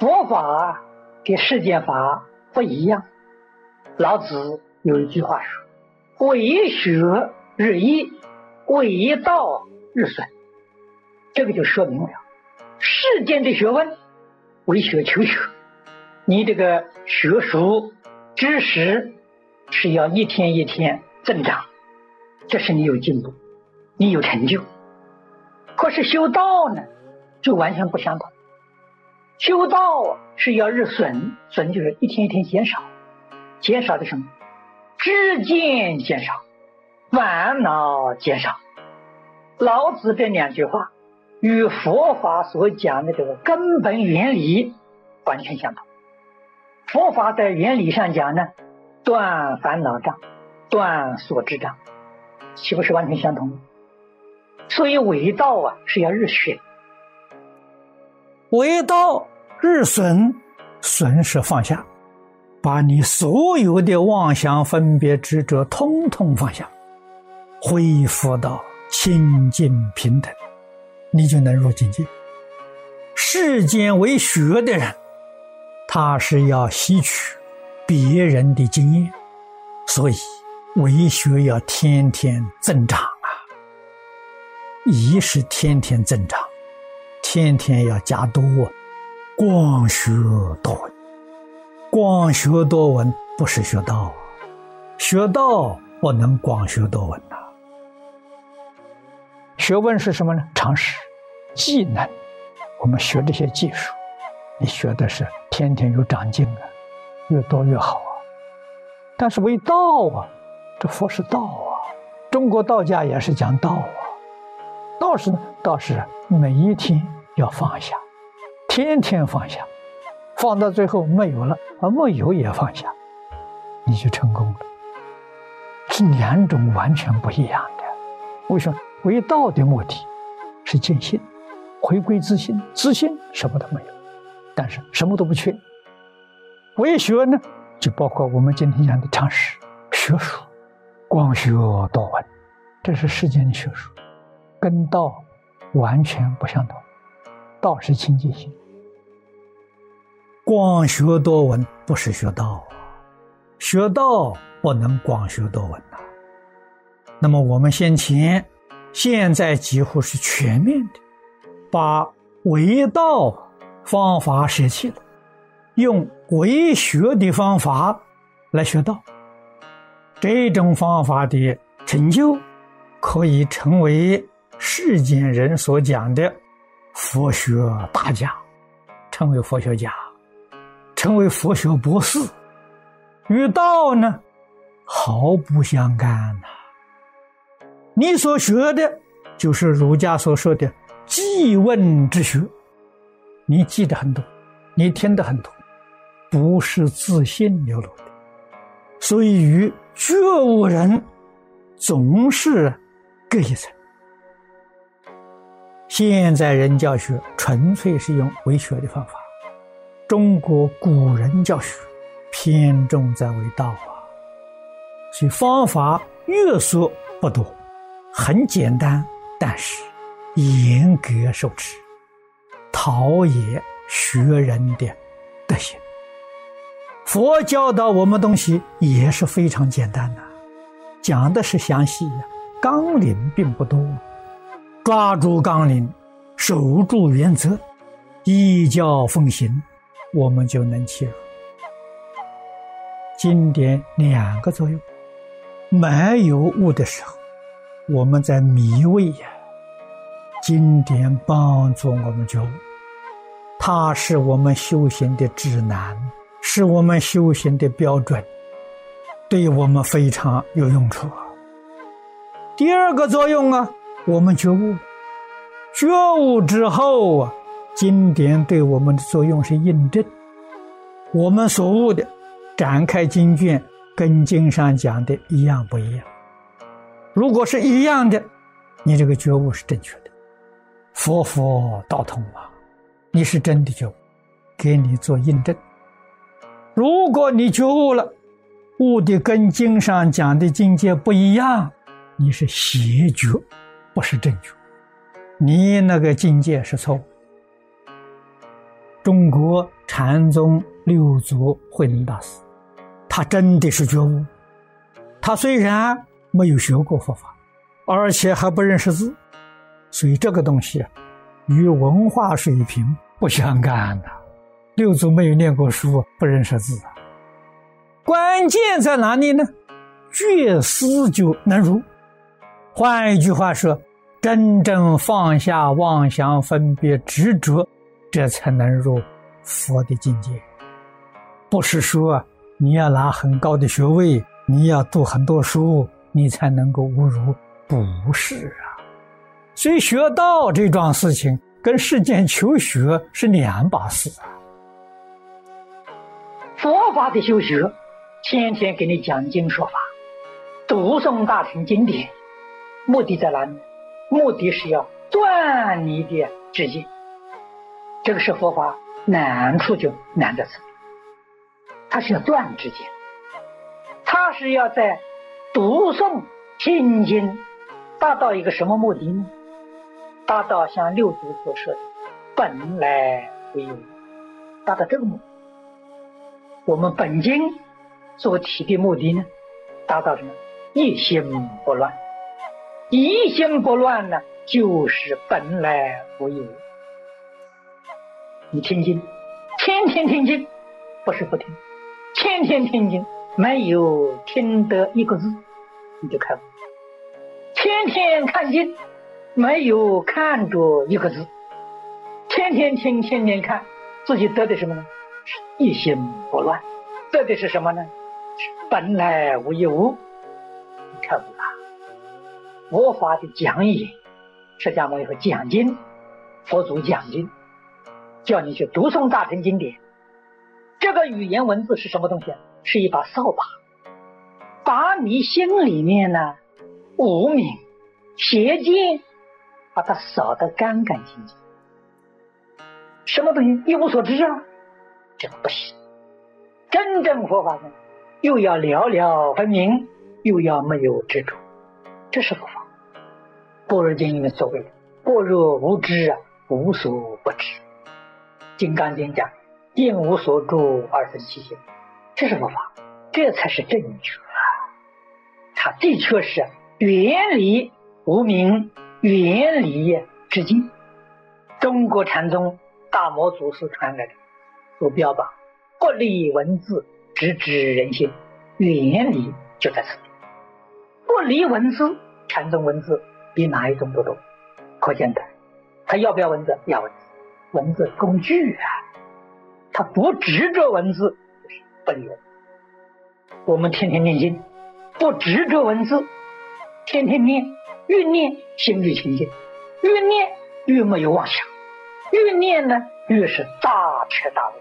佛法跟世间法不一样。老子有一句话说：“为学日益，为道日损。”这个就说明了，世间的学问为学求学，你这个学术知识是要一天一天增长，这是你有进步，你有成就。可是修道呢，就完全不相同。修道是要日损，损就是一天一天减少，减少的什么？知见减少，烦恼减少。老子这两句话与佛法所讲的这个根本原理完全相同。佛法在原理上讲呢，断烦恼障，断所知障，岂不是完全相同？所以为道啊是要日损，为道。日损，损是放下，把你所有的妄想、分别、执着，通通放下，恢复到清净平等，你就能入境界。世间为学的人，他是要吸取别人的经验，所以为学要天天增长啊！一是天天增长，天天要加多。广学多闻，广学多闻不是学道，学道不能广学多闻呐。学问是什么呢？常识、技能。我们学这些技术，你学的是天天有长进啊，越多越好啊。但是为道啊，这佛是道啊，中国道家也是讲道啊。道是道是每一天要放下。天天放下，放到最后没有了，而没有也放下，你就成功了。是两种完全不一样的。为什么？为道的目的是见性，回归自信，自信什么都没有，但是什么都不缺。为学呢，就包括我们今天讲的常识、学术、光学多闻，这是世间的学术，跟道完全不相同。道是清净心。广学多闻不是学道，学道不能广学多闻呐。那么我们先前现在几乎是全面的，把为道方法舍弃了，用为学的方法来学道。这种方法的成就，可以成为世间人所讲的佛学大家，成为佛学家。成为佛学博士，与道呢毫不相干呐。你所学的，就是儒家所说的记问之学，你记得很多，你听得很多，不是自信流露的。所以与觉悟人总是隔一层。现在人教学纯粹是用为学的方法。中国古人教学偏重在为道啊，所以方法约束不多，很简单，但是严格受持，陶冶学人的德行。佛教导我们东西也是非常简单的，讲的是详细呀，纲领并不多，抓住纲领，守住原则，依教奉行。我们就能切入经典两个作用：没有悟的时候，我们在迷味呀；经典帮助我们觉悟，它是我们修行的指南，是我们修行的标准，对我们非常有用处。第二个作用啊，我们觉悟，觉悟之后啊。经典对我们的作用是印证，我们所悟的展开经卷跟经上讲的一样不一样？如果是一样的，你这个觉悟是正确的，佛佛道通啊，你是真的觉悟，给你做印证。如果你觉悟了，悟的跟经上讲的境界不一样，你是邪觉，不是正确，你那个境界是错误。中国禅宗六祖慧能大师，他真的是觉悟。他虽然没有学过佛法，而且还不认识字，所以这个东西与文化水平不相干的。六祖没有念过书，不认识字啊。关键在哪里呢？觉思就能如。换一句话说，真正放下妄想、分别、执着，这才能入佛的境界。不是说你要拿很高的学位，你要读很多书，你才能够悟入。不是啊。所以学道这桩事情跟世间求学是两把事啊。佛法的修学，天天给你讲经说法，读诵大乘经典。目的在哪里？目的是要断你的知见。这个是佛法难处就难在此，它是要断知见，它是要在读诵心经达到一个什么目的呢？达到像六祖所说的本来无有，达到这个目的。我们本经所提的目的呢，达到什么？一心不乱。一心不乱呢，就是本来无有。你听经，天天听经，不是不听，天天听经，没有听得一个字，你就开悟；天天看经，没有看着一个字，天天听，天天看，自己得的什么呢？一心不乱，得的是什么呢？本来无有，开悟了。佛法的讲义，释迦牟尼佛讲经，佛祖讲经，叫你去读诵大乘经典。这个语言文字是什么东西？是一把扫把，把你心里面呢无名邪见，把它扫得干干净净。什么东西一无所知啊？这不行。真正佛法呢，又要了了分明，又要没有执着，这是佛。般若经里面所谓的“般若无知啊，无所不知”。金刚经讲“应无所住而生其心”，这是佛法，这才是正确啊！它的确是远离无明，远离知见。中国禅宗大魔祖师传来的，所标榜不离文字，直指人心，远离就在此地。不离文字，禅宗文字。比哪一种都多，可见的，他要不要文字？要文字，文字工具啊，他不执着文字就是不离文字。我们天天念经，不执着文字，天天念，越念心越清净，越念越没有妄想，越念呢越是大彻大悟。